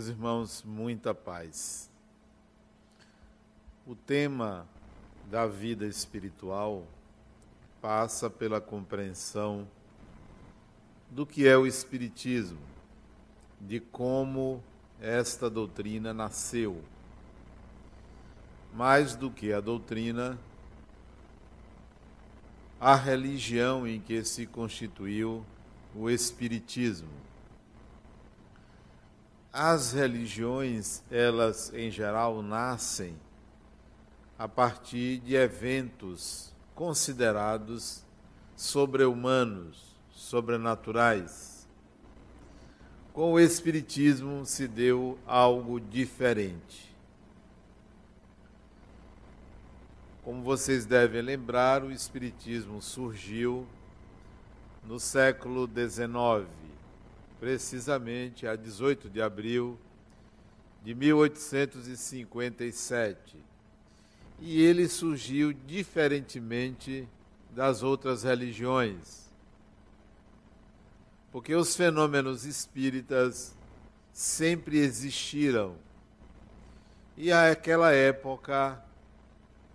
Meus irmãos, muita paz. O tema da vida espiritual passa pela compreensão do que é o Espiritismo, de como esta doutrina nasceu. Mais do que a doutrina, a religião em que se constituiu o Espiritismo as religiões, elas em geral nascem a partir de eventos considerados sobre-humanos, sobrenaturais. Com o Espiritismo se deu algo diferente. Como vocês devem lembrar, o Espiritismo surgiu no século XIX precisamente a 18 de abril de 1857. E ele surgiu diferentemente das outras religiões. Porque os fenômenos espíritas sempre existiram. E àquela época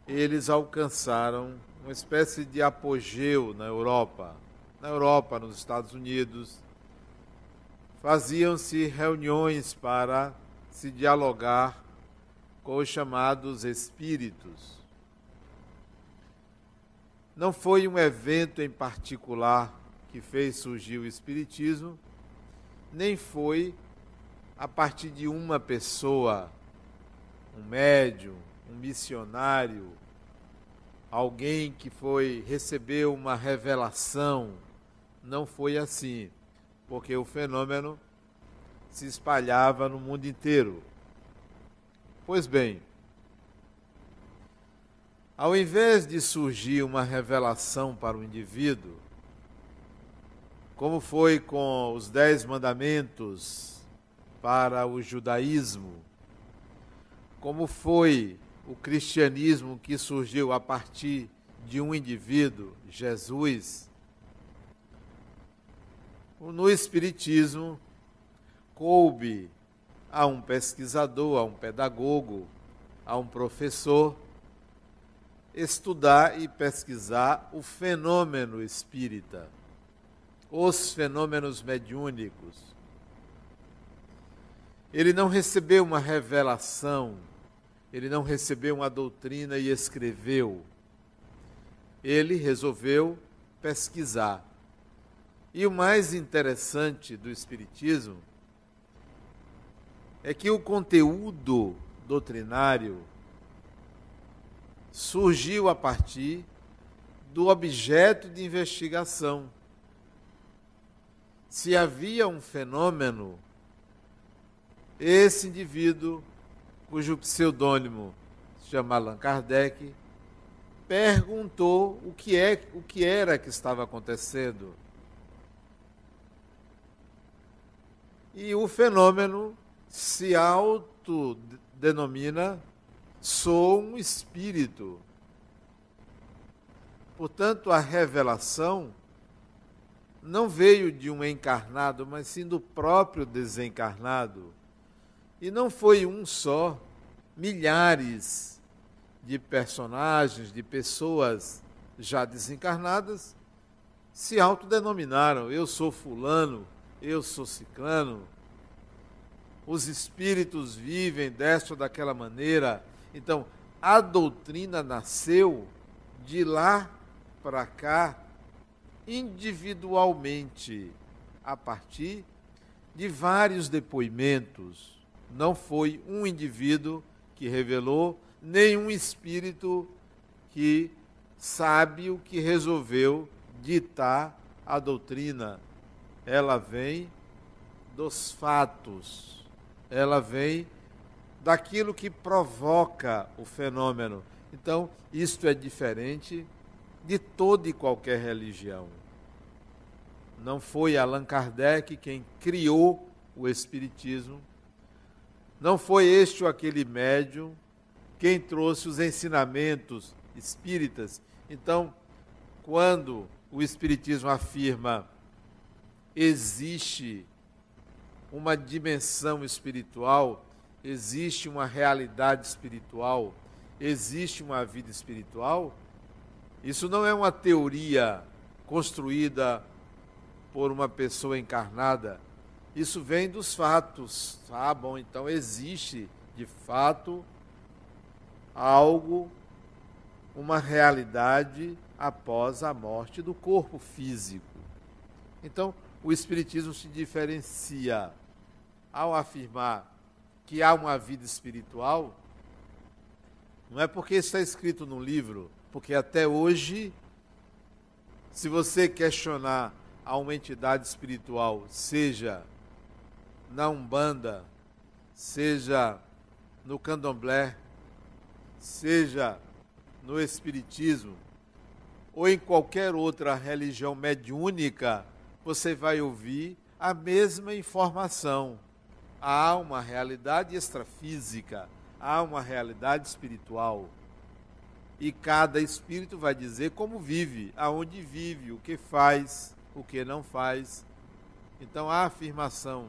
eles alcançaram uma espécie de apogeu na Europa, na Europa, nos Estados Unidos, faziam-se reuniões para se dialogar com os chamados espíritos. Não foi um evento em particular que fez surgir o espiritismo, nem foi a partir de uma pessoa, um médium, um missionário, alguém que foi recebeu uma revelação. Não foi assim porque o fenômeno se espalhava no mundo inteiro. Pois bem, ao invés de surgir uma revelação para o indivíduo, como foi com os Dez Mandamentos para o judaísmo, como foi o cristianismo que surgiu a partir de um indivíduo, Jesus, no Espiritismo, coube a um pesquisador, a um pedagogo, a um professor, estudar e pesquisar o fenômeno espírita, os fenômenos mediúnicos. Ele não recebeu uma revelação, ele não recebeu uma doutrina e escreveu. Ele resolveu pesquisar e o mais interessante do Espiritismo é que o conteúdo doutrinário surgiu a partir do objeto de investigação. Se havia um fenômeno, esse indivíduo, cujo pseudônimo se chama Allan Kardec, perguntou o que é, o que era que estava acontecendo E o fenômeno se autodenomina sou um espírito. Portanto, a revelação não veio de um encarnado, mas sim do próprio desencarnado. E não foi um só, milhares de personagens, de pessoas já desencarnadas se autodenominaram: eu sou fulano, eu sou ciclano, os espíritos vivem desta ou daquela maneira. Então, a doutrina nasceu de lá para cá, individualmente, a partir de vários depoimentos. Não foi um indivíduo que revelou, nem um espírito que sabe o que resolveu ditar a doutrina ela vem dos fatos, ela vem daquilo que provoca o fenômeno. Então, isto é diferente de toda e qualquer religião. Não foi Allan Kardec quem criou o Espiritismo, não foi este ou aquele médium quem trouxe os ensinamentos espíritas. Então, quando o Espiritismo afirma existe uma dimensão espiritual, existe uma realidade espiritual, existe uma vida espiritual, isso não é uma teoria construída por uma pessoa encarnada. Isso vem dos fatos. Ah, bom, então existe de fato algo, uma realidade após a morte do corpo físico. Então, o Espiritismo se diferencia ao afirmar que há uma vida espiritual, não é porque está escrito no livro, porque até hoje, se você questionar a uma entidade espiritual, seja na Umbanda, seja no Candomblé, seja no Espiritismo, ou em qualquer outra religião mediúnica, você vai ouvir a mesma informação. Há uma realidade extrafísica, há uma realidade espiritual. E cada espírito vai dizer como vive, aonde vive, o que faz, o que não faz. Então a afirmação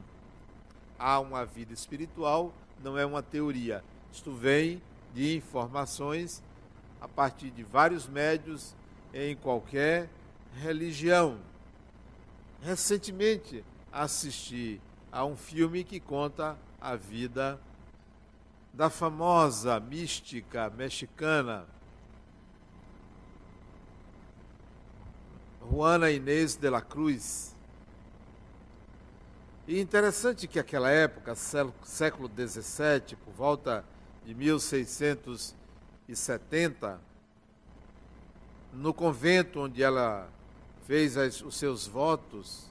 há uma vida espiritual não é uma teoria. Isto vem de informações a partir de vários médios em qualquer religião. Recentemente assisti a um filme que conta a vida da famosa mística mexicana Juana Inês de la Cruz. E interessante que aquela época, século XVII, por volta de 1670, no convento onde ela fez as, os seus votos,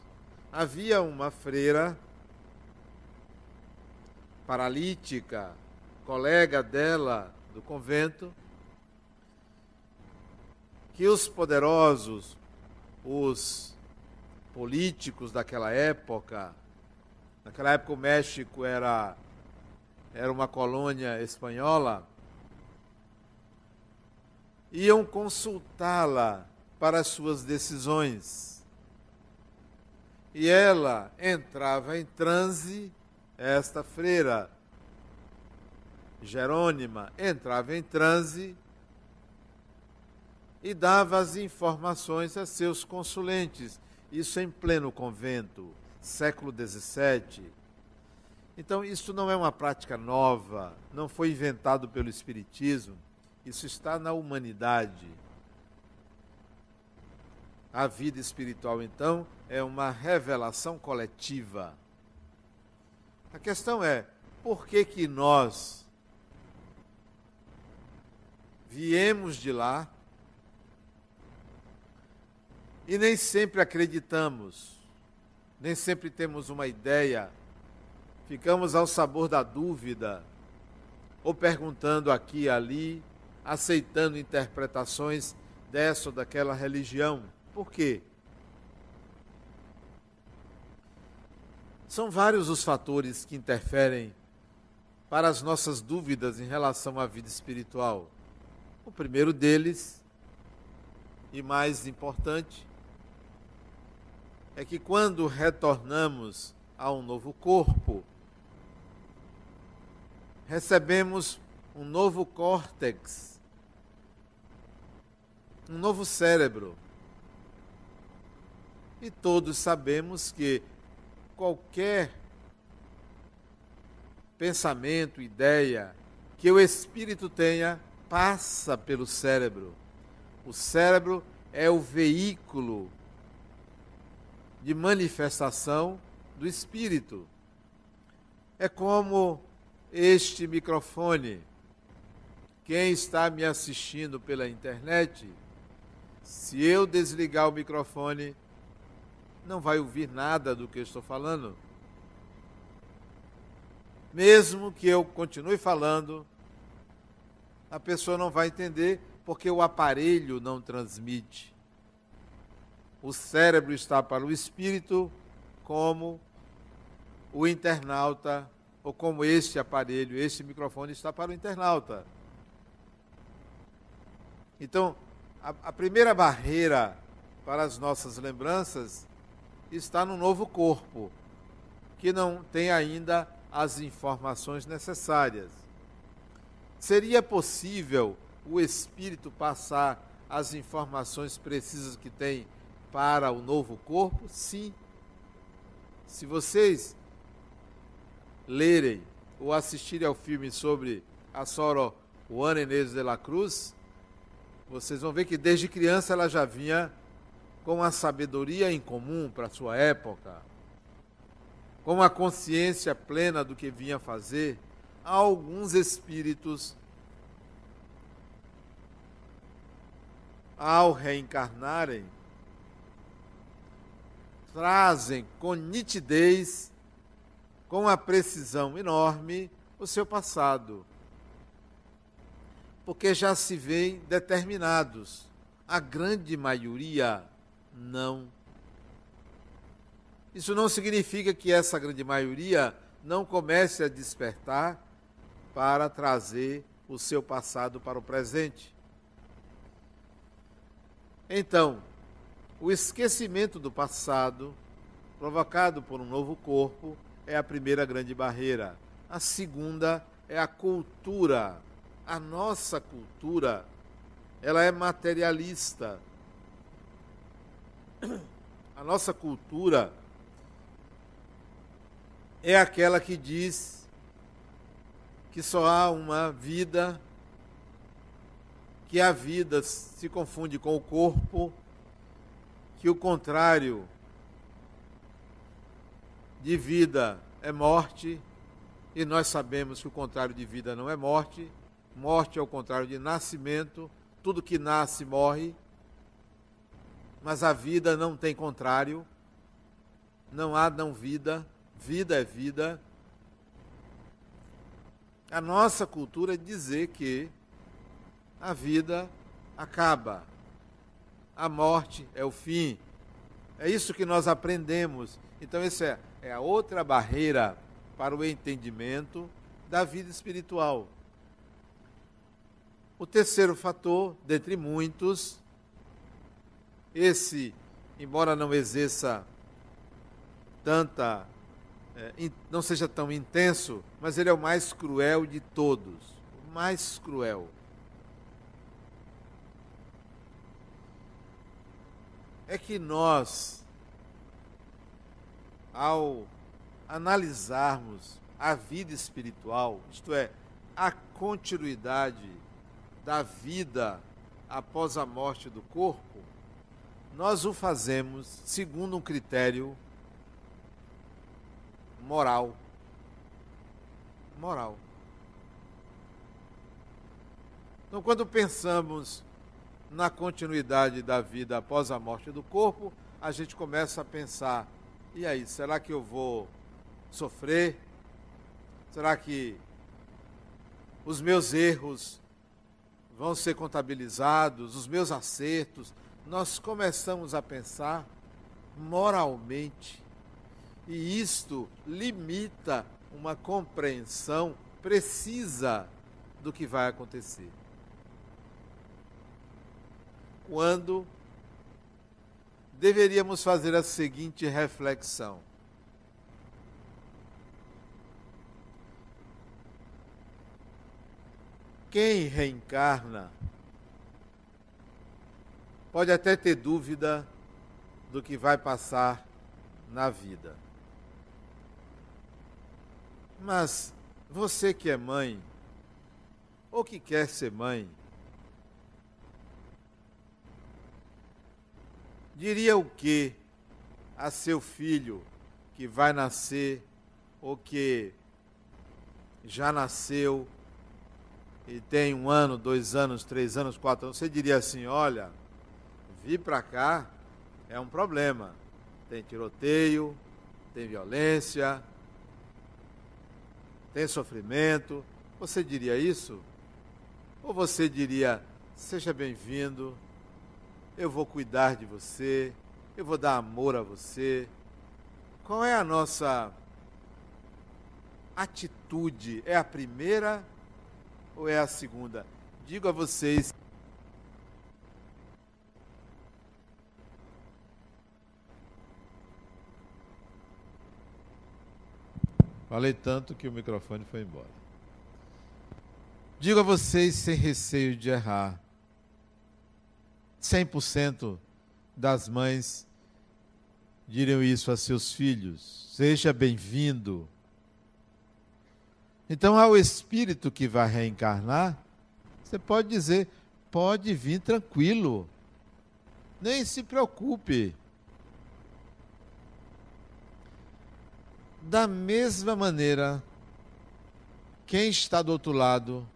havia uma freira paralítica, colega dela do convento, que os poderosos, os políticos daquela época. Naquela época o México era, era uma colônia espanhola. Iam consultá-la para as suas decisões. E ela entrava em transe, esta freira Jerônima entrava em transe e dava as informações a seus consulentes. Isso em pleno convento, século XVII. Então, isso não é uma prática nova, não foi inventado pelo Espiritismo, isso está na humanidade. A vida espiritual, então, é uma revelação coletiva. A questão é, por que que nós viemos de lá e nem sempre acreditamos, nem sempre temos uma ideia, ficamos ao sabor da dúvida, ou perguntando aqui e ali, aceitando interpretações dessa ou daquela religião. Por quê? São vários os fatores que interferem para as nossas dúvidas em relação à vida espiritual. O primeiro deles, e mais importante, é que quando retornamos a um novo corpo, recebemos um novo córtex, um novo cérebro. E todos sabemos que qualquer pensamento, ideia que o espírito tenha passa pelo cérebro. O cérebro é o veículo de manifestação do Espírito. É como este microfone. Quem está me assistindo pela internet, se eu desligar o microfone, não vai ouvir nada do que eu estou falando. Mesmo que eu continue falando, a pessoa não vai entender porque o aparelho não transmite o cérebro está para o espírito, como o internauta, ou como este aparelho, este microfone está para o internauta. Então, a, a primeira barreira para as nossas lembranças está no novo corpo. que não tem ainda as informações necessárias. Seria possível o espírito passar as informações precisas que tem para o novo corpo? Sim. Se vocês lerem ou assistirem ao filme sobre a Soro Juana Inês de la Cruz, vocês vão ver que desde criança ela já vinha com uma sabedoria em comum para a sua época, com uma consciência plena do que vinha fazer. Alguns espíritos, ao reencarnarem, trazem com nitidez, com uma precisão enorme, o seu passado. Porque já se veem determinados. A grande maioria não. Isso não significa que essa grande maioria não comece a despertar para trazer o seu passado para o presente. Então, o esquecimento do passado, provocado por um novo corpo, é a primeira grande barreira. A segunda é a cultura. A nossa cultura, ela é materialista. A nossa cultura é aquela que diz que só há uma vida, que a vida se confunde com o corpo que o contrário de vida é morte, e nós sabemos que o contrário de vida não é morte, morte é o contrário de nascimento, tudo que nasce morre, mas a vida não tem contrário, não há não vida, vida é vida. A nossa cultura é dizer que a vida acaba, a morte é o fim. É isso que nós aprendemos. Então, essa é, é a outra barreira para o entendimento da vida espiritual. O terceiro fator, dentre muitos, esse, embora não exerça tanta, é, não seja tão intenso, mas ele é o mais cruel de todos. O mais cruel. é que nós, ao analisarmos a vida espiritual, isto é, a continuidade da vida após a morte do corpo, nós o fazemos segundo um critério moral. Moral. Então, quando pensamos na continuidade da vida após a morte do corpo, a gente começa a pensar: e aí, será que eu vou sofrer? Será que os meus erros vão ser contabilizados, os meus acertos? Nós começamos a pensar moralmente. E isto limita uma compreensão precisa do que vai acontecer quando deveríamos fazer a seguinte reflexão. Quem reencarna pode até ter dúvida do que vai passar na vida. Mas você que é mãe, ou que quer ser mãe, diria o que a seu filho que vai nascer ou que já nasceu e tem um ano, dois anos, três anos, quatro anos, você diria assim: olha, vir para cá é um problema. Tem tiroteio, tem violência, tem sofrimento. Você diria isso? Ou você diria: seja bem-vindo, eu vou cuidar de você, eu vou dar amor a você. Qual é a nossa atitude? É a primeira ou é a segunda? Digo a vocês. Falei tanto que o microfone foi embora. Digo a vocês sem receio de errar. 100% das mães diriam isso a seus filhos. Seja bem-vindo. Então, ao espírito que vai reencarnar, você pode dizer: pode vir tranquilo. Nem se preocupe. Da mesma maneira, quem está do outro lado,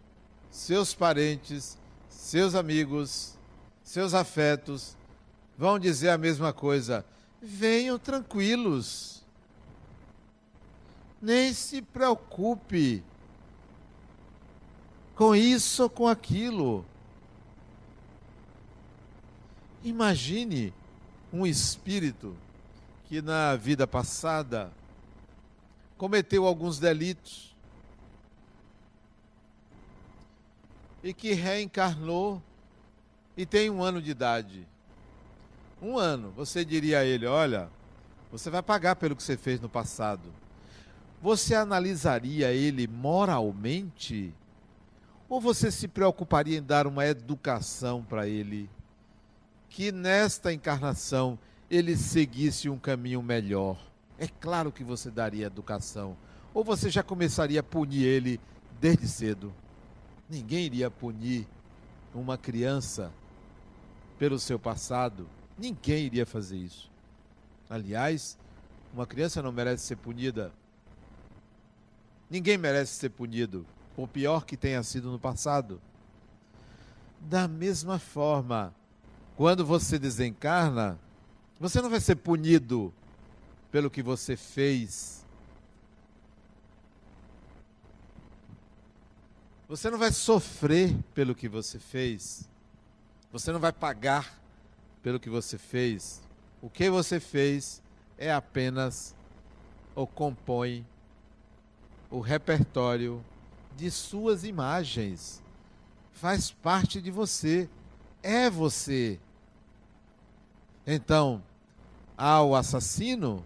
seus parentes, seus amigos, seus afetos, vão dizer a mesma coisa. Venham tranquilos. Nem se preocupe com isso ou com aquilo. Imagine um espírito que na vida passada cometeu alguns delitos e que reencarnou e tem um ano de idade. Um ano, você diria a ele: olha, você vai pagar pelo que você fez no passado. Você analisaria ele moralmente? Ou você se preocuparia em dar uma educação para ele? Que nesta encarnação ele seguisse um caminho melhor. É claro que você daria educação. Ou você já começaria a punir ele desde cedo. Ninguém iria punir uma criança pelo seu passado. Ninguém iria fazer isso. Aliás, uma criança não merece ser punida. Ninguém merece ser punido, por pior que tenha sido no passado. Da mesma forma, quando você desencarna, você não vai ser punido pelo que você fez. Você não vai sofrer pelo que você fez. Você não vai pagar pelo que você fez. O que você fez é apenas ou compõe o repertório de suas imagens. Faz parte de você. É você. Então, ao assassino,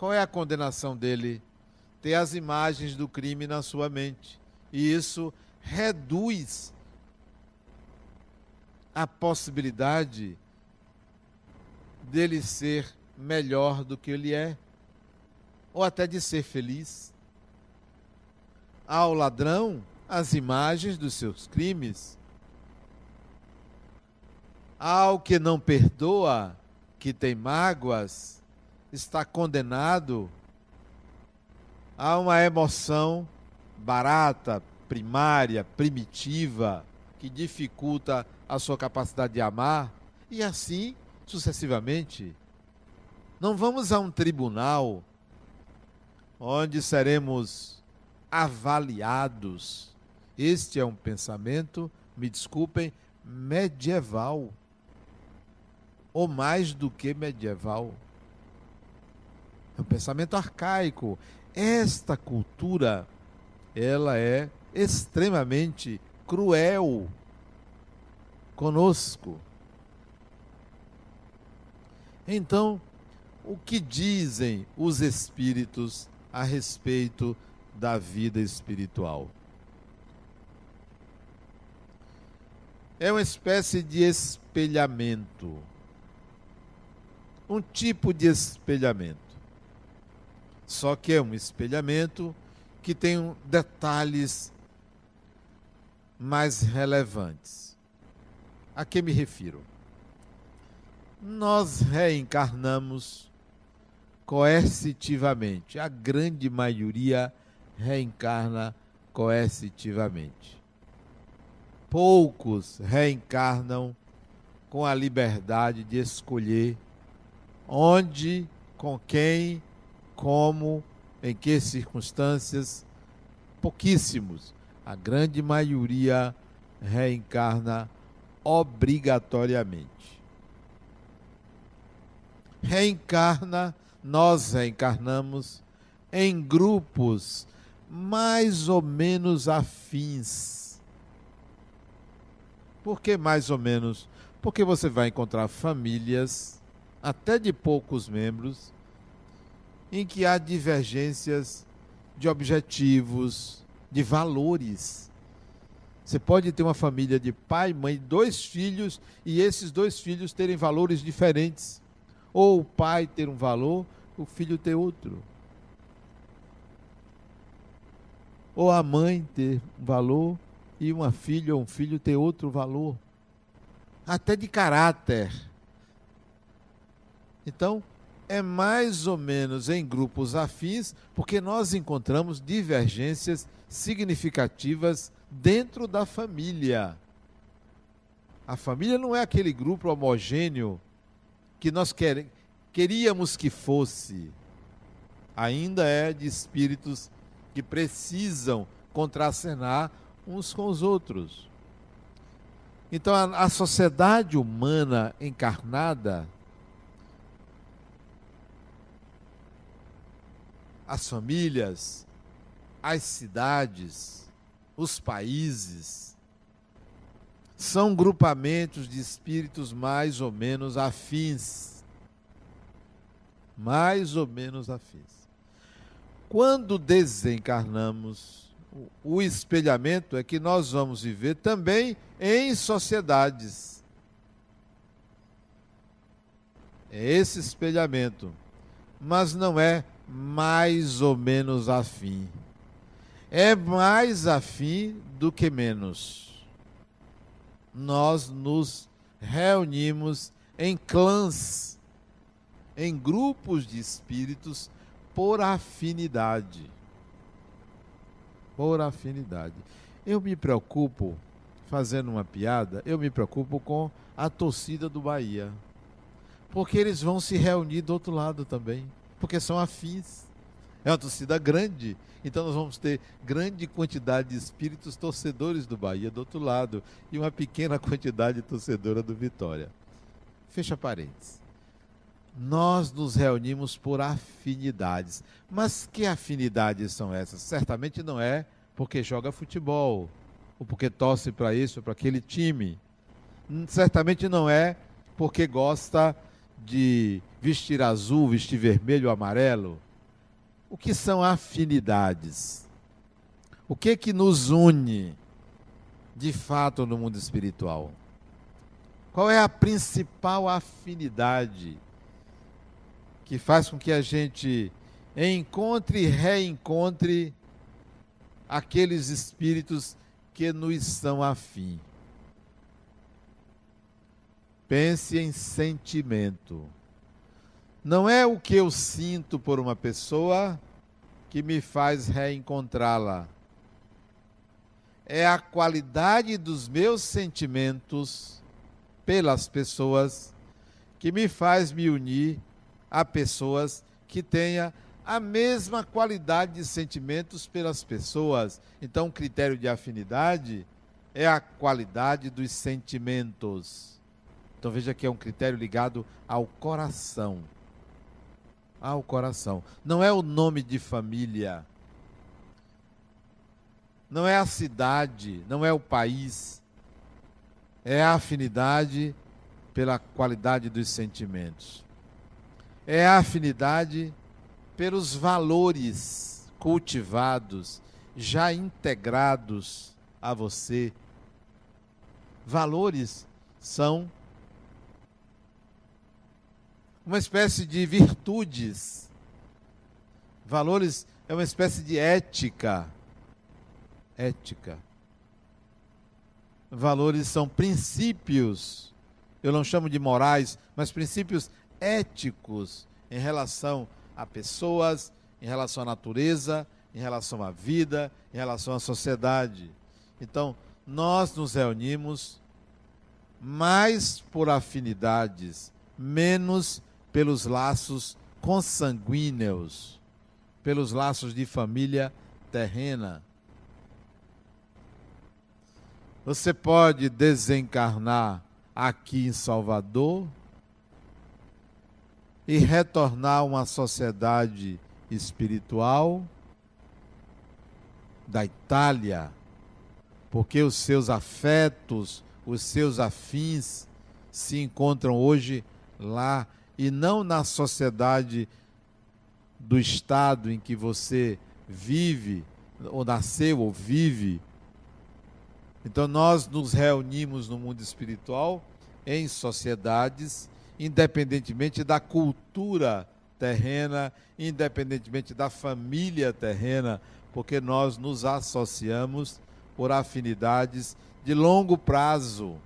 qual é a condenação dele? Ter as imagens do crime na sua mente. E isso reduz a possibilidade dele ser melhor do que ele é, ou até de ser feliz. Ao ladrão, as imagens dos seus crimes. Ao que não perdoa, que tem mágoas, está condenado a uma emoção barata, primária, primitiva, que dificulta a sua capacidade de amar, e assim sucessivamente. Não vamos a um tribunal onde seremos avaliados. Este é um pensamento, me desculpem, medieval. Ou mais do que medieval. É um pensamento arcaico. Esta cultura, ela é extremamente cruel conosco. Então, o que dizem os espíritos a respeito da vida espiritual? É uma espécie de espelhamento. Um tipo de espelhamento. Só que é um espelhamento que tem detalhes mais relevantes. A que me refiro? Nós reencarnamos coercitivamente. A grande maioria reencarna coercitivamente. Poucos reencarnam com a liberdade de escolher onde, com quem, como, em que circunstâncias. Pouquíssimos. A grande maioria reencarna obrigatoriamente. Reencarna, nós reencarnamos em grupos mais ou menos afins. Por que mais ou menos? Porque você vai encontrar famílias, até de poucos membros, em que há divergências de objetivos, de valores. Você pode ter uma família de pai, mãe, dois filhos e esses dois filhos terem valores diferentes. Ou o pai ter um valor, o filho ter outro. Ou a mãe ter um valor e uma filha ou um filho ter outro valor. Até de caráter. Então, é mais ou menos em grupos afins, porque nós encontramos divergências significativas dentro da família. A família não é aquele grupo homogêneo que nós queríamos que fosse. Ainda é de espíritos que precisam contracenar uns com os outros. Então, a, a sociedade humana encarnada as famílias, as cidades, os países, são grupamentos de espíritos mais ou menos afins. Mais ou menos afins. Quando desencarnamos, o espelhamento é que nós vamos viver também em sociedades. É esse espelhamento. Mas não é mais ou menos afim. É mais afim do que menos. Nós nos reunimos em clãs, em grupos de espíritos por afinidade. Por afinidade. Eu me preocupo, fazendo uma piada, eu me preocupo com a torcida do Bahia. Porque eles vão se reunir do outro lado também porque são afins. É uma torcida grande. Então nós vamos ter grande quantidade de espíritos torcedores do Bahia do outro lado e uma pequena quantidade torcedora do Vitória. Fecha parênteses. Nós nos reunimos por afinidades. Mas que afinidades são essas? Certamente não é porque joga futebol, ou porque torce para isso para aquele time. Certamente não é porque gosta de vestir azul, vestir vermelho amarelo? O que são afinidades? O que que nos une de fato no mundo espiritual? Qual é a principal afinidade que faz com que a gente encontre e reencontre aqueles espíritos que nos são afins? Pense em sentimento. Não é o que eu sinto por uma pessoa que me faz reencontrá-la. É a qualidade dos meus sentimentos pelas pessoas que me faz me unir a pessoas que tenha a mesma qualidade de sentimentos pelas pessoas. Então, o critério de afinidade é a qualidade dos sentimentos. Então veja que é um critério ligado ao coração. Ao coração. Não é o nome de família. Não é a cidade, não é o país. É a afinidade pela qualidade dos sentimentos. É a afinidade pelos valores cultivados, já integrados a você. Valores são uma espécie de virtudes. Valores é uma espécie de ética. Ética. Valores são princípios, eu não chamo de morais, mas princípios éticos em relação a pessoas, em relação à natureza, em relação à vida, em relação à sociedade. Então, nós nos reunimos mais por afinidades, menos pelos laços consanguíneos, pelos laços de família terrena. Você pode desencarnar aqui em Salvador e retornar a uma sociedade espiritual da Itália, porque os seus afetos, os seus afins se encontram hoje lá e não na sociedade do estado em que você vive, ou nasceu, ou vive. Então nós nos reunimos no mundo espiritual em sociedades, independentemente da cultura terrena, independentemente da família terrena, porque nós nos associamos por afinidades de longo prazo,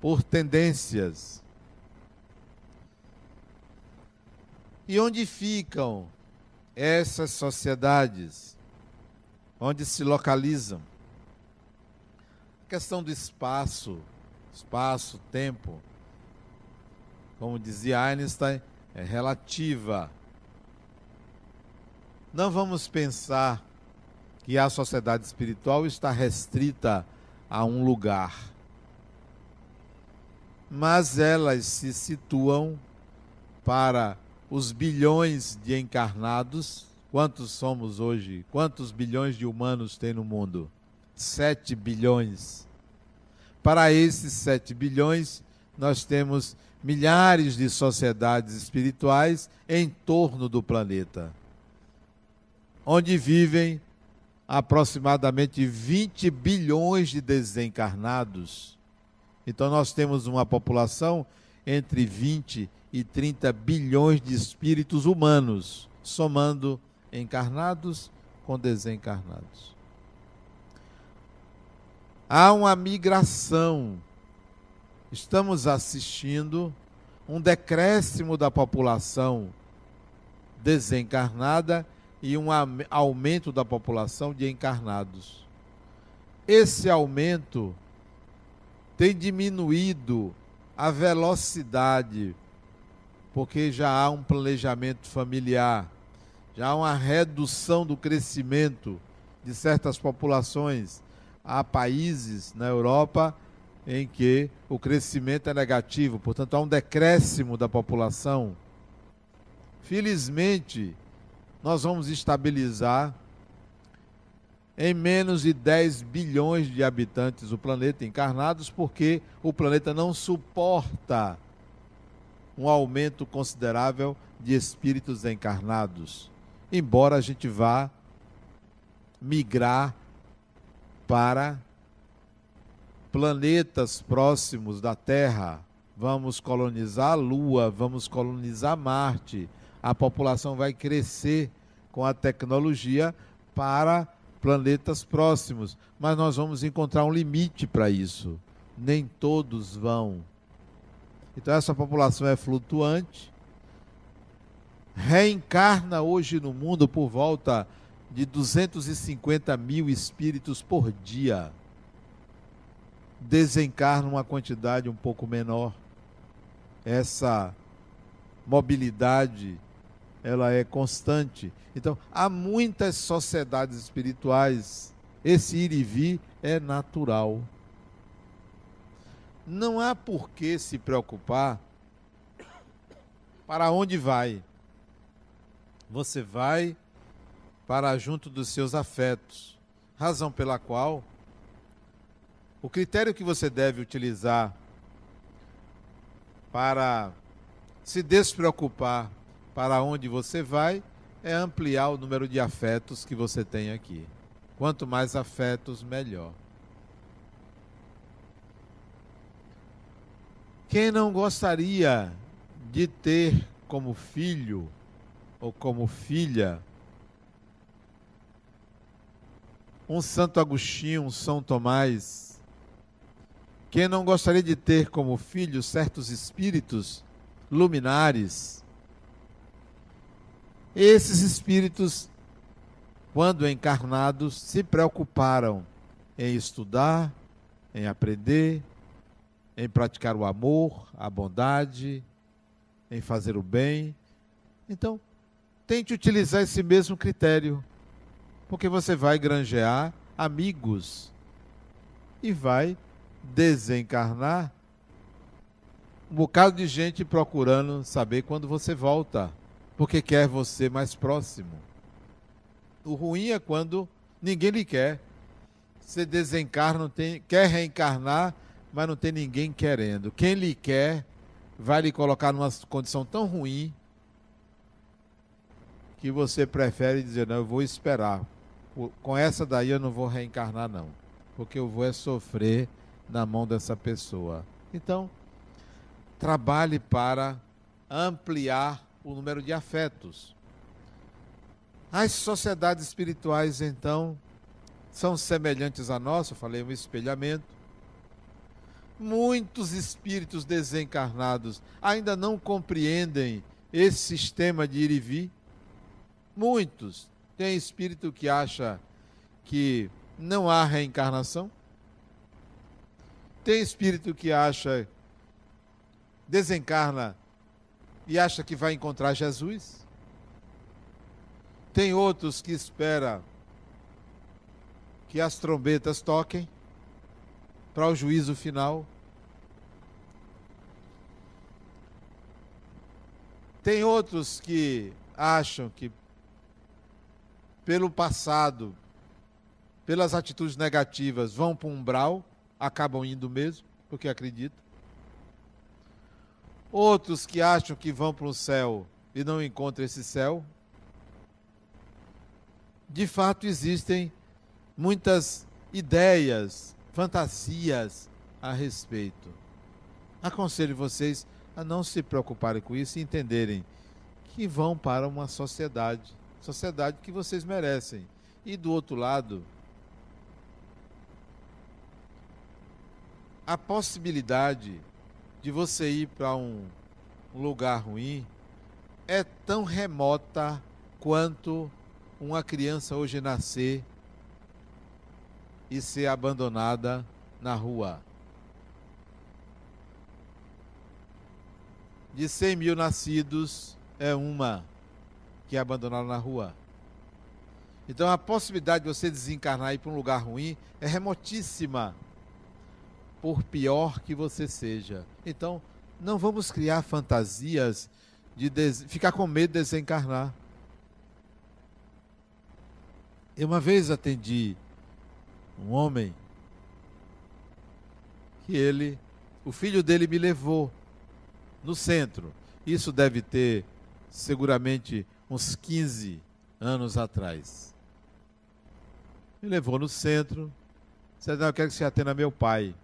por tendências. E onde ficam essas sociedades? Onde se localizam? A questão do espaço, espaço, tempo, como dizia Einstein, é relativa. Não vamos pensar que a sociedade espiritual está restrita a um lugar. Mas elas se situam para os bilhões de encarnados. Quantos somos hoje? Quantos bilhões de humanos tem no mundo? Sete bilhões. Para esses sete bilhões, nós temos milhares de sociedades espirituais em torno do planeta, onde vivem aproximadamente 20 bilhões de desencarnados. Então nós temos uma população entre 20 e 30 bilhões de espíritos humanos, somando encarnados com desencarnados. Há uma migração. Estamos assistindo um decréscimo da população desencarnada e um aumento da população de encarnados. Esse aumento tem diminuído a velocidade, porque já há um planejamento familiar, já há uma redução do crescimento de certas populações. Há países na Europa em que o crescimento é negativo, portanto, há um decréscimo da população. Felizmente, nós vamos estabilizar em menos de 10 bilhões de habitantes o planeta encarnados, porque o planeta não suporta um aumento considerável de espíritos encarnados. Embora a gente vá migrar para planetas próximos da Terra, vamos colonizar a Lua, vamos colonizar Marte a população vai crescer com a tecnologia para planetas próximos, mas nós vamos encontrar um limite para isso. Nem todos vão. Então essa população é flutuante, reencarna hoje no mundo por volta de 250 mil espíritos por dia. Desencarna uma quantidade um pouco menor. Essa mobilidade ela é constante. Então, há muitas sociedades espirituais. Esse ir e vir é natural. Não há por que se preocupar para onde vai. Você vai para junto dos seus afetos. Razão pela qual o critério que você deve utilizar para se despreocupar para onde você vai é ampliar o número de afetos que você tem aqui. Quanto mais afetos, melhor. Quem não gostaria de ter como filho ou como filha um Santo Agostinho, um São Tomás? Quem não gostaria de ter como filho certos espíritos luminares? Esses espíritos, quando encarnados, se preocuparam em estudar, em aprender, em praticar o amor, a bondade, em fazer o bem. Então, tente utilizar esse mesmo critério, porque você vai granjear amigos e vai desencarnar um bocado de gente procurando saber quando você volta porque quer você mais próximo. O ruim é quando ninguém lhe quer. Você desencarna, tem, quer reencarnar, mas não tem ninguém querendo. Quem lhe quer vai lhe colocar numa condição tão ruim que você prefere dizer, não, eu vou esperar. Com essa daí eu não vou reencarnar, não. Porque eu vou é sofrer na mão dessa pessoa. Então, trabalhe para ampliar o número de afetos. As sociedades espirituais, então, são semelhantes a nossa, eu falei um espelhamento. Muitos espíritos desencarnados ainda não compreendem esse sistema de ir e vir. Muitos. Tem espírito que acha que não há reencarnação. Tem espírito que acha, desencarna e acha que vai encontrar Jesus. Tem outros que espera que as trombetas toquem para o juízo final. Tem outros que acham que pelo passado, pelas atitudes negativas, vão para um umbral, acabam indo mesmo, porque acreditam. Outros que acham que vão para o céu e não encontram esse céu. De fato, existem muitas ideias, fantasias a respeito. Aconselho vocês a não se preocuparem com isso e entenderem que vão para uma sociedade, sociedade que vocês merecem. E do outro lado, a possibilidade de você ir para um lugar ruim é tão remota quanto uma criança hoje nascer e ser abandonada na rua. De 100 mil nascidos, é uma que é abandonada na rua. Então a possibilidade de você desencarnar e ir para um lugar ruim é remotíssima por pior que você seja. Então, não vamos criar fantasias de des... ficar com medo de desencarnar. Eu uma vez atendi um homem que ele, o filho dele me levou no centro. Isso deve ter seguramente uns 15 anos atrás. Me levou no centro. Disse, não, eu quero que você atenda meu pai.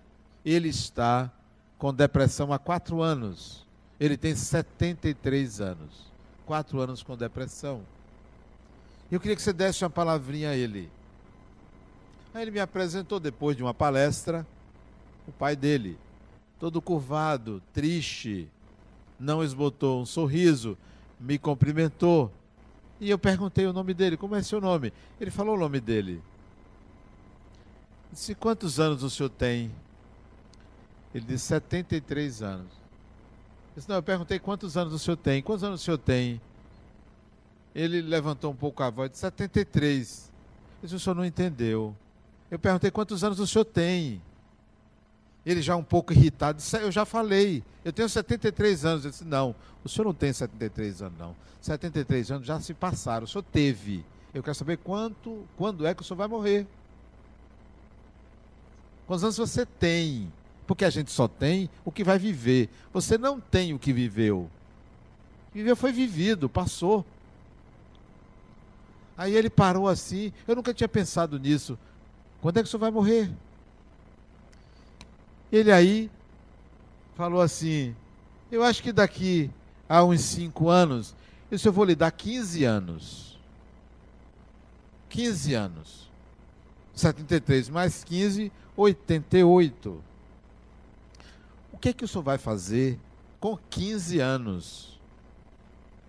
Ele está com depressão há quatro anos. Ele tem 73 anos. Quatro anos com depressão. Eu queria que você desse uma palavrinha a ele. Aí ele me apresentou depois de uma palestra o pai dele, todo curvado, triste, não esbotou um sorriso, me cumprimentou. E eu perguntei o nome dele, como é seu nome? Ele falou o nome dele. Disse, quantos anos o senhor tem? Ele disse 73 anos. Eu disse, não, eu perguntei quantos anos o senhor tem. Quantos anos o senhor tem? Ele levantou um pouco a voz, disse 73. Eu disse, o senhor não entendeu. Eu perguntei quantos anos o senhor tem. Ele já um pouco irritado, disse, eu já falei, eu tenho 73 anos. Eu disse, não, o senhor não tem 73 anos, não. 73 anos já se passaram, o senhor teve. Eu quero saber quanto, quando é que o senhor vai morrer. Quantos anos você tem? Porque a gente só tem o que vai viver. Você não tem o que viveu. Viveu foi vivido, passou. Aí ele parou assim. Eu nunca tinha pensado nisso. Quando é que o senhor vai morrer? Ele aí falou assim: Eu acho que daqui a uns cinco anos, isso eu vou lhe dar 15 anos. 15 anos. 73 mais 15, 88. O que, é que o senhor vai fazer com 15 anos?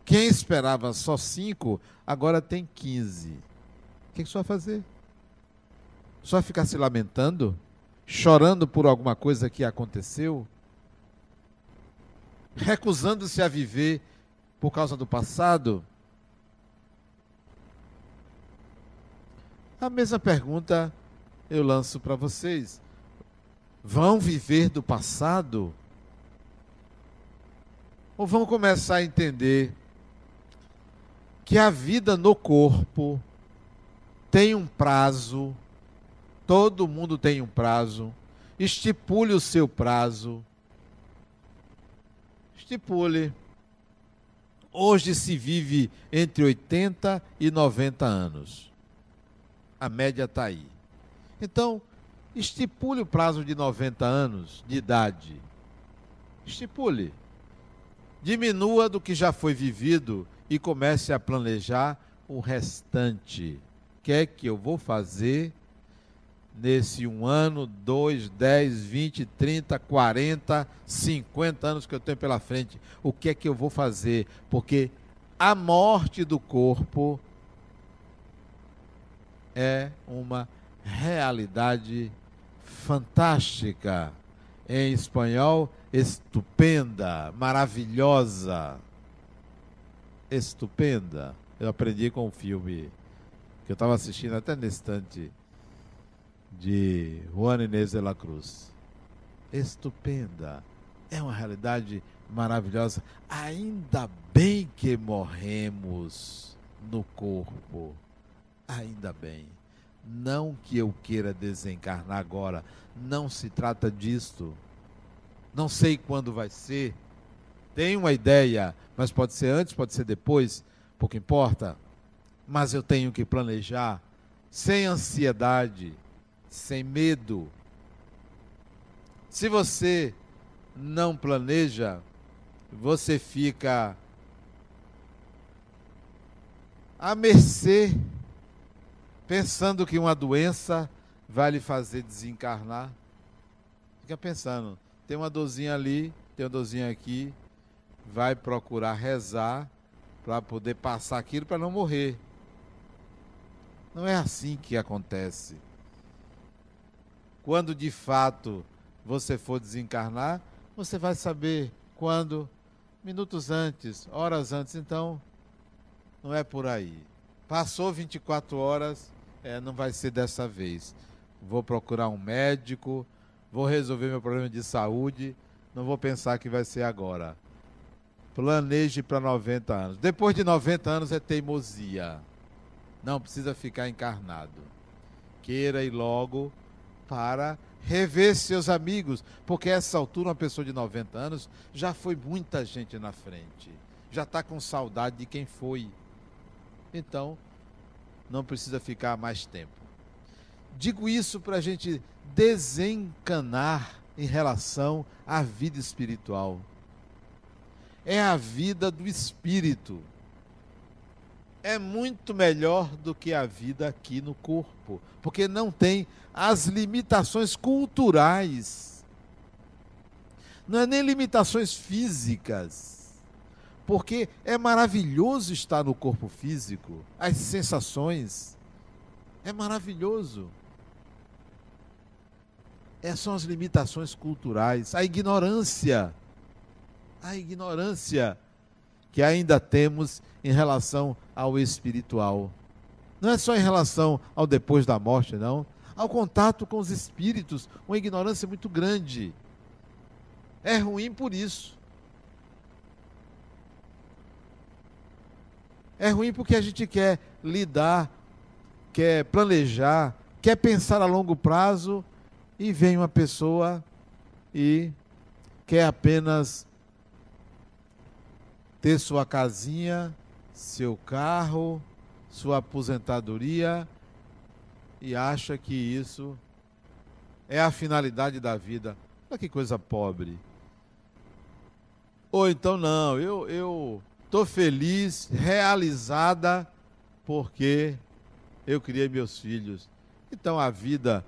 Quem esperava só 5, agora tem 15. O que, é que o senhor vai fazer? Vai ficar se lamentando? Chorando por alguma coisa que aconteceu? Recusando-se a viver por causa do passado? A mesma pergunta eu lanço para vocês vão viver do passado? Ou vão começar a entender que a vida no corpo tem um prazo, todo mundo tem um prazo, estipule o seu prazo, estipule. Hoje se vive entre 80 e 90 anos. A média está aí. Então, estipule o prazo de 90 anos de idade. Estipule. Diminua do que já foi vivido e comece a planejar o restante. O que é que eu vou fazer nesse um ano, dois, dez, vinte, trinta, quarenta, cinquenta anos que eu tenho pela frente? O que é que eu vou fazer? Porque a morte do corpo é uma realidade fantástica. Em espanhol, estupenda, maravilhosa. Estupenda. Eu aprendi com o filme que eu estava assistindo até nesse instante de Juan Inês de la Cruz. Estupenda. É uma realidade maravilhosa. Ainda bem que morremos no corpo. Ainda bem. Não que eu queira desencarnar agora. Não se trata disto. Não sei quando vai ser. Tenho uma ideia, mas pode ser antes, pode ser depois, pouco importa. Mas eu tenho que planejar sem ansiedade, sem medo. Se você não planeja, você fica à mercê, pensando que uma doença vai lhe fazer desencarnar. Fica pensando, tem uma dorzinha ali, tem uma dorzinha aqui, vai procurar rezar para poder passar aquilo para não morrer. Não é assim que acontece. Quando de fato você for desencarnar, você vai saber quando, minutos antes, horas antes. Então, não é por aí. Passou 24 horas, é, não vai ser dessa vez. Vou procurar um médico, vou resolver meu problema de saúde, não vou pensar que vai ser agora. Planeje para 90 anos. Depois de 90 anos é teimosia. Não precisa ficar encarnado. Queira ir logo para rever seus amigos, porque essa altura uma pessoa de 90 anos já foi muita gente na frente, já está com saudade de quem foi. Então, não precisa ficar mais tempo. Digo isso para a gente desencanar em relação à vida espiritual. É a vida do espírito é muito melhor do que a vida aqui no corpo, porque não tem as limitações culturais. Não é nem limitações físicas. Porque é maravilhoso estar no corpo físico, as sensações. É maravilhoso. Essas são as limitações culturais, a ignorância. A ignorância que ainda temos em relação ao espiritual. Não é só em relação ao depois da morte, não. Ao contato com os espíritos, uma ignorância muito grande. É ruim por isso. É ruim porque a gente quer lidar, quer planejar, quer pensar a longo prazo e vem uma pessoa e quer apenas ter sua casinha, seu carro, sua aposentadoria e acha que isso é a finalidade da vida. Olha que coisa pobre. Ou então não, eu eu tô feliz, realizada porque eu criei meus filhos. Então a vida,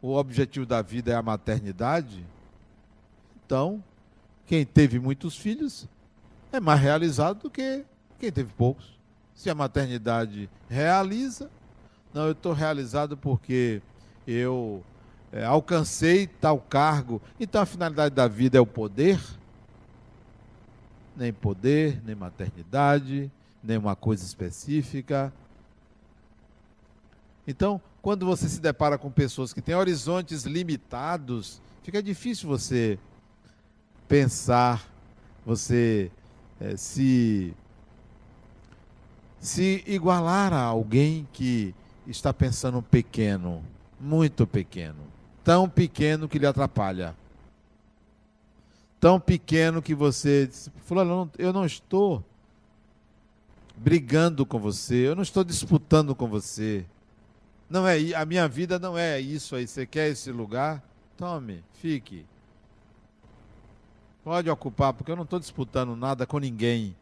o objetivo da vida é a maternidade. Então, quem teve muitos filhos é mais realizado do que quem teve poucos. Se a maternidade realiza, não, eu estou realizado porque eu é, alcancei tal cargo. Então a finalidade da vida é o poder? Nem poder, nem maternidade, nem uma coisa específica. Então, quando você se depara com pessoas que têm horizontes limitados, fica difícil você pensar, você é, se se igualar a alguém que está pensando pequeno, muito pequeno, tão pequeno que lhe atrapalha, tão pequeno que você fulano, eu não estou brigando com você, eu não estou disputando com você. Não é a minha vida não é isso aí. Você quer esse lugar? Tome, fique. Pode ocupar, porque eu não estou disputando nada com ninguém.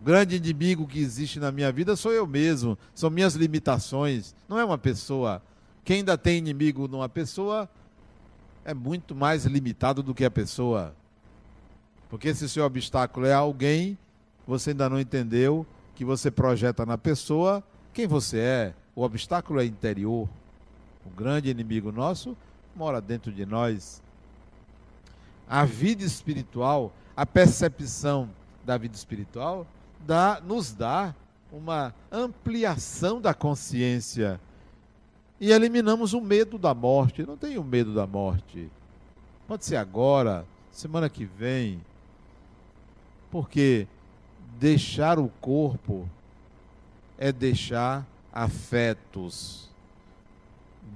O grande inimigo que existe na minha vida sou eu mesmo, são minhas limitações. Não é uma pessoa. Quem ainda tem inimigo numa pessoa é muito mais limitado do que a pessoa. Porque se seu obstáculo é alguém, você ainda não entendeu que você projeta na pessoa quem você é. O obstáculo é interior. O grande inimigo nosso mora dentro de nós. A vida espiritual, a percepção da vida espiritual, dá, nos dá uma ampliação da consciência. E eliminamos o medo da morte. não tenho medo da morte. Pode ser agora, semana que vem. Porque deixar o corpo é deixar afetos.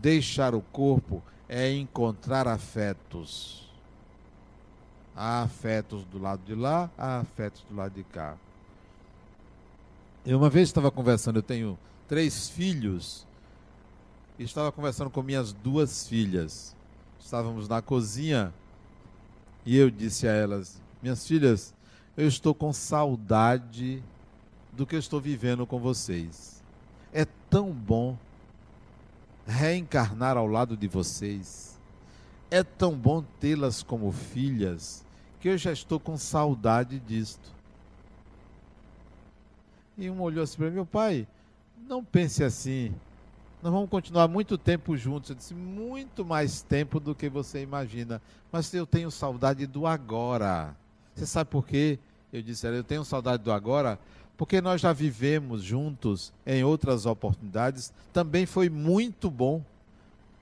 Deixar o corpo é encontrar afetos. Há afetos do lado de lá, há afetos do lado de cá. Eu uma vez estava conversando, eu tenho três filhos, estava conversando com minhas duas filhas. Estávamos na cozinha e eu disse a elas: Minhas filhas, eu estou com saudade do que eu estou vivendo com vocês. É tão bom reencarnar ao lado de vocês. É tão bom tê-las como filhas que eu já estou com saudade disto. E um olhou assim para mim, meu pai, não pense assim. Nós vamos continuar muito tempo juntos. Eu disse, muito mais tempo do que você imagina. Mas eu tenho saudade do agora. Você sabe por quê? Eu disse, eu tenho saudade do agora, porque nós já vivemos juntos em outras oportunidades. Também foi muito bom.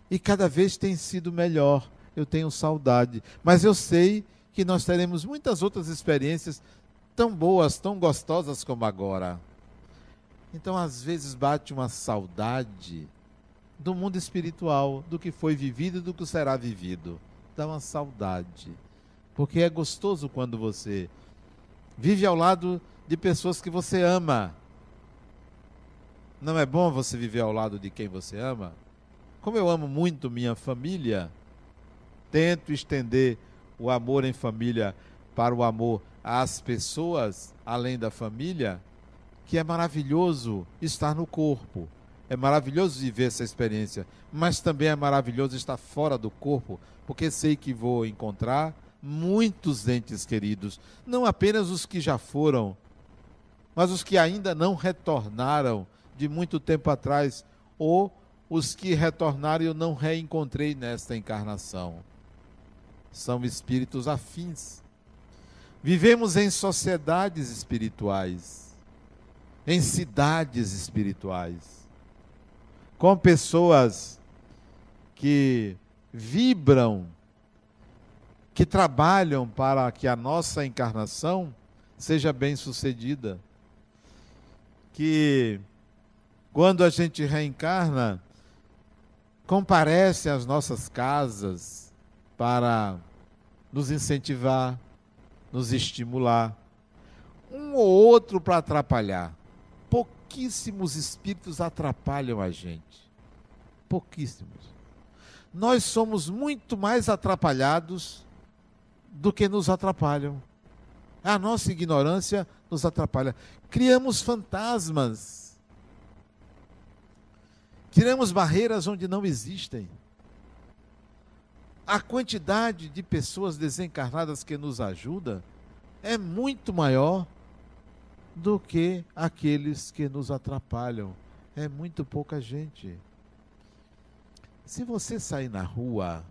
E cada vez tem sido melhor. Eu tenho saudade. Mas eu sei que nós teremos muitas outras experiências tão boas, tão gostosas como agora. Então, às vezes, bate uma saudade do mundo espiritual, do que foi vivido e do que será vivido. Dá uma saudade. Porque é gostoso quando você vive ao lado de pessoas que você ama. Não é bom você viver ao lado de quem você ama? Como eu amo muito minha família, tento estender o amor em família para o amor às pessoas além da família, que é maravilhoso estar no corpo. É maravilhoso viver essa experiência, mas também é maravilhoso estar fora do corpo, porque sei que vou encontrar muitos entes queridos, não apenas os que já foram, mas os que ainda não retornaram de muito tempo atrás, ou os que retornaram e eu não reencontrei nesta encarnação. São espíritos afins. Vivemos em sociedades espirituais em cidades espirituais, com pessoas que vibram, que trabalham para que a nossa encarnação seja bem sucedida. Que quando a gente reencarna, comparece às nossas casas para nos incentivar, nos estimular, um ou outro para atrapalhar pouquíssimos espíritos atrapalham a gente. Pouquíssimos. Nós somos muito mais atrapalhados do que nos atrapalham. A nossa ignorância nos atrapalha. Criamos fantasmas. Criamos barreiras onde não existem. A quantidade de pessoas desencarnadas que nos ajuda é muito maior do que aqueles que nos atrapalham. É muito pouca gente. Se você sair na rua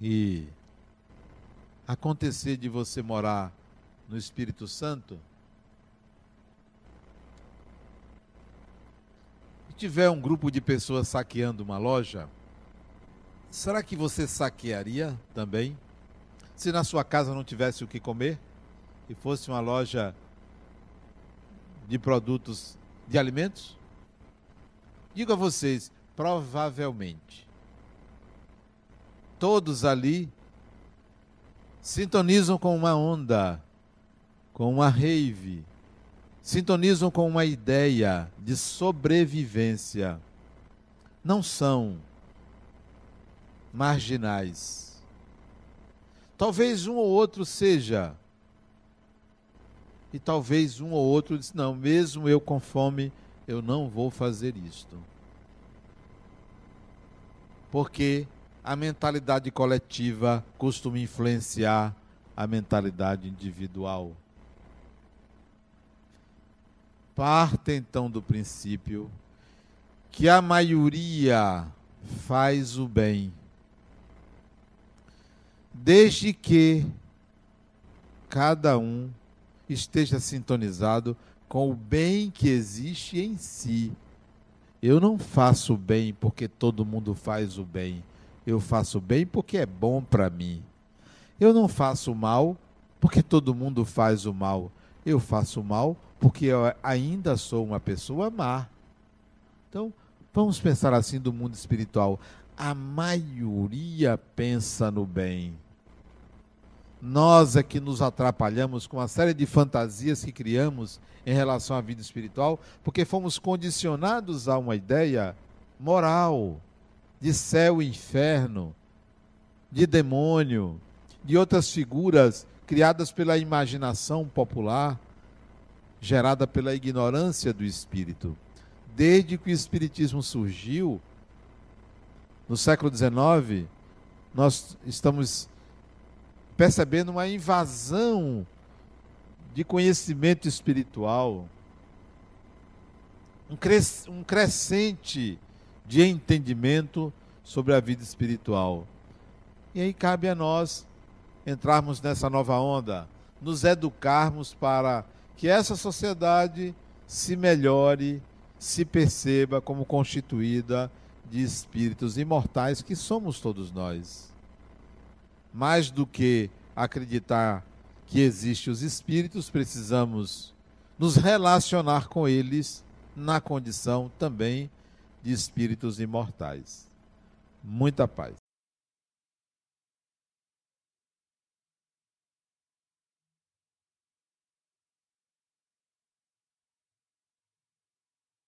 e acontecer de você morar no Espírito Santo, e tiver um grupo de pessoas saqueando uma loja, será que você saquearia também? Se na sua casa não tivesse o que comer e fosse uma loja de produtos de alimentos? Digo a vocês, provavelmente. Todos ali sintonizam com uma onda, com uma rave, sintonizam com uma ideia de sobrevivência. Não são marginais. Talvez um ou outro seja. E talvez um ou outro diz: não, mesmo eu com fome, eu não vou fazer isto. Porque a mentalidade coletiva costuma influenciar a mentalidade individual. Parta então do princípio que a maioria faz o bem, desde que cada um esteja sintonizado com o bem que existe em si. Eu não faço o bem porque todo mundo faz o bem. Eu faço o bem porque é bom para mim. Eu não faço o mal porque todo mundo faz o mal. Eu faço o mal porque eu ainda sou uma pessoa má. Então, vamos pensar assim do mundo espiritual. A maioria pensa no bem. Nós é que nos atrapalhamos com uma série de fantasias que criamos em relação à vida espiritual, porque fomos condicionados a uma ideia moral de céu e inferno, de demônio, de outras figuras criadas pela imaginação popular, gerada pela ignorância do espírito. Desde que o espiritismo surgiu, no século XIX, nós estamos percebendo uma invasão de conhecimento espiritual, um, cres um crescente de entendimento sobre a vida espiritual. E aí cabe a nós entrarmos nessa nova onda, nos educarmos para que essa sociedade se melhore, se perceba como constituída de espíritos imortais que somos todos nós. Mais do que acreditar que existem os espíritos, precisamos nos relacionar com eles na condição também de espíritos imortais. Muita paz.